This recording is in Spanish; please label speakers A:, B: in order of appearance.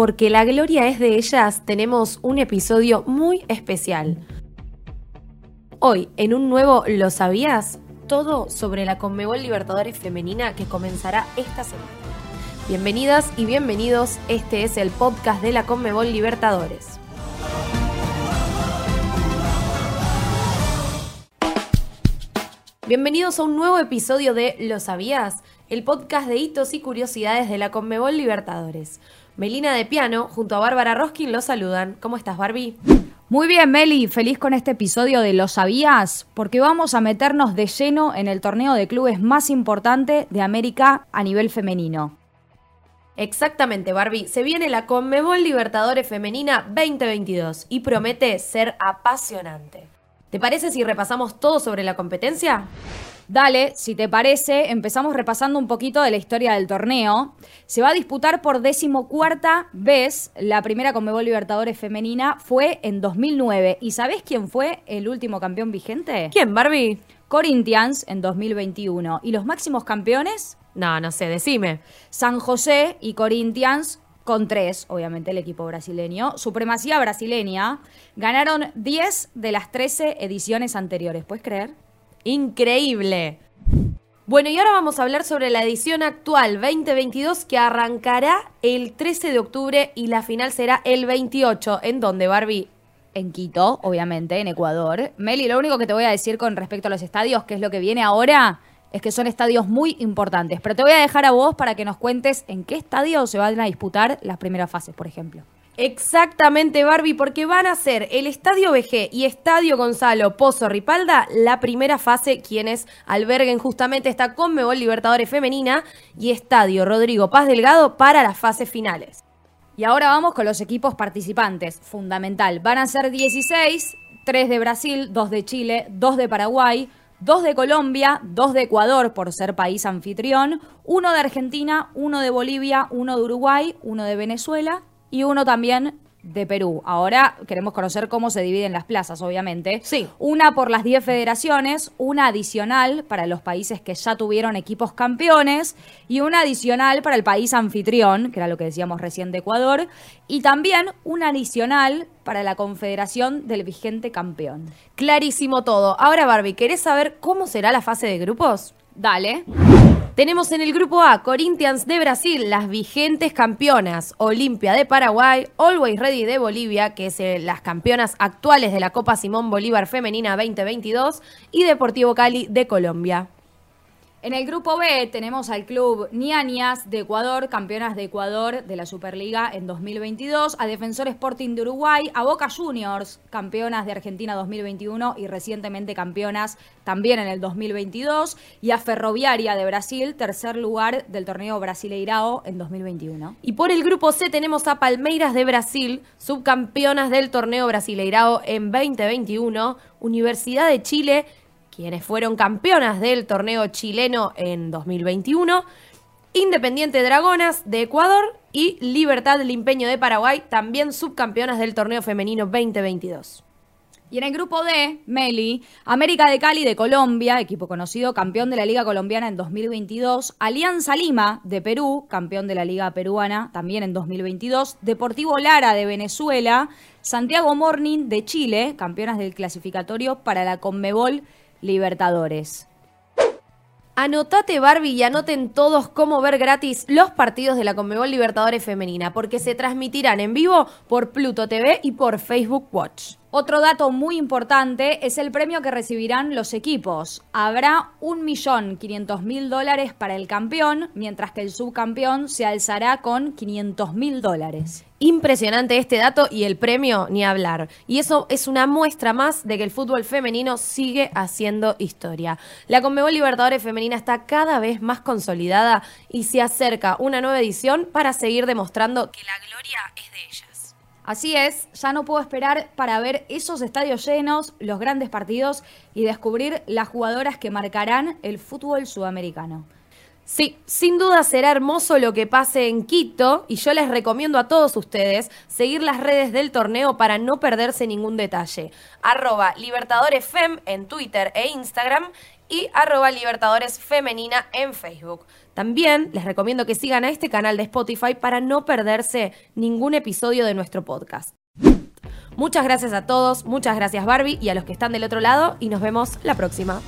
A: porque la gloria es de ellas, tenemos un episodio muy especial. Hoy, en un nuevo ¿Lo sabías? Todo sobre la Conmebol Libertadores Femenina que comenzará esta semana. Bienvenidas y bienvenidos, este es el podcast de la Conmebol Libertadores. Bienvenidos a un nuevo episodio de ¿Lo sabías? El podcast de hitos y curiosidades de la Conmebol Libertadores. Melina de Piano junto a Bárbara Roskin los saludan. ¿Cómo estás, Barbie?
B: Muy bien, Meli, feliz con este episodio de Lo sabías, porque vamos a meternos de lleno en el torneo de clubes más importante de América a nivel femenino.
A: Exactamente, Barbie. Se viene la Conmebol Libertadores Femenina 2022 y promete ser apasionante. ¿Te parece si repasamos todo sobre la competencia?
B: Dale, si te parece, empezamos repasando un poquito de la historia del torneo. Se va a disputar por decimocuarta vez. La primera Conmebol Libertadores femenina fue en 2009. ¿Y sabés quién fue el último campeón vigente?
A: ¿Quién, Barbie?
B: Corinthians en 2021. ¿Y los máximos campeones?
A: No, no sé, decime.
B: San José y Corinthians con tres, obviamente el equipo brasileño. Supremacía brasileña. Ganaron 10 de las 13 ediciones anteriores, ¿puedes creer?
A: Increíble. Bueno, y ahora vamos a hablar sobre la edición actual 2022 que arrancará el 13 de octubre y la final será el 28. ¿En dónde, Barbie?
B: En Quito, obviamente, en Ecuador. Meli, lo único que te voy a decir con respecto a los estadios, que es lo que viene ahora, es que son estadios muy importantes. Pero te voy a dejar a vos para que nos cuentes en qué estadio se van a disputar las primeras fases, por ejemplo.
A: Exactamente, Barbie, porque van a ser el Estadio BG y Estadio Gonzalo Pozo Ripalda la primera fase, quienes alberguen justamente esta Conmebol Libertadores Femenina y Estadio Rodrigo Paz Delgado para las fases finales.
B: Y ahora vamos con los equipos participantes. Fundamental. Van a ser 16, 3 de Brasil, 2 de Chile, 2 de Paraguay, dos de Colombia, dos de Ecuador por ser país anfitrión, uno de Argentina, uno de Bolivia, uno de Uruguay, uno de Venezuela y uno también de Perú. Ahora queremos conocer cómo se dividen las plazas, obviamente.
A: Sí.
B: Una por las 10 federaciones, una adicional para los países que ya tuvieron equipos campeones y una adicional para el país anfitrión, que era lo que decíamos recién de Ecuador, y también una adicional para la confederación del vigente campeón.
A: Clarísimo todo. Ahora, Barbie, ¿querés saber cómo será la fase de grupos?
B: Dale.
A: Tenemos en el grupo A Corinthians de Brasil, las vigentes campeonas, Olimpia de Paraguay, Always Ready de Bolivia, que es eh, las campeonas actuales de la Copa Simón Bolívar Femenina 2022, y Deportivo Cali de Colombia.
B: En el grupo B tenemos al club Nianias de Ecuador, campeonas de Ecuador de la Superliga en 2022, a Defensor Sporting de Uruguay, a Boca Juniors, campeonas de Argentina 2021 y recientemente campeonas también en el 2022, y a Ferroviaria de Brasil, tercer lugar del torneo Brasileirao en 2021.
A: Y por el grupo C tenemos a Palmeiras de Brasil, subcampeonas del torneo Brasileirao en 2021, Universidad de Chile, quienes fueron campeonas del torneo chileno en 2021, Independiente Dragonas de Ecuador y Libertad Limpeño de Paraguay, también subcampeonas del torneo femenino 2022.
B: Y en el grupo D, Meli, América de Cali de Colombia, equipo conocido, campeón de la Liga Colombiana en 2022, Alianza Lima de Perú, campeón de la Liga Peruana también en 2022, Deportivo Lara de Venezuela, Santiago Morning de Chile, campeonas del clasificatorio para la Conmebol Libertadores.
A: Anotate Barbie y anoten todos cómo ver gratis los partidos de la Conmebol Libertadores Femenina, porque se transmitirán en vivo por Pluto TV y por Facebook Watch.
B: Otro dato muy importante es el premio que recibirán los equipos. Habrá 1.500.000 dólares para el campeón, mientras que el subcampeón se alzará con 500.000 dólares.
A: Impresionante este dato y el premio ni hablar. Y eso es una muestra más de que el fútbol femenino sigue haciendo historia. La Conmebol Libertadores Femenina está cada vez más consolidada y se acerca una nueva edición para seguir demostrando que la gloria es de ella.
B: Así es, ya no puedo esperar para ver esos estadios llenos, los grandes partidos y descubrir las jugadoras que marcarán el fútbol sudamericano.
A: Sí, sin duda será hermoso lo que pase en Quito y yo les recomiendo a todos ustedes seguir las redes del torneo para no perderse ningún detalle. Arroba LibertadoresFem en Twitter e Instagram y arroba Libertadores Femenina en Facebook. También les recomiendo que sigan a este canal de Spotify para no perderse ningún episodio de nuestro podcast. Muchas gracias a todos, muchas gracias Barbie y a los que están del otro lado y nos vemos la próxima.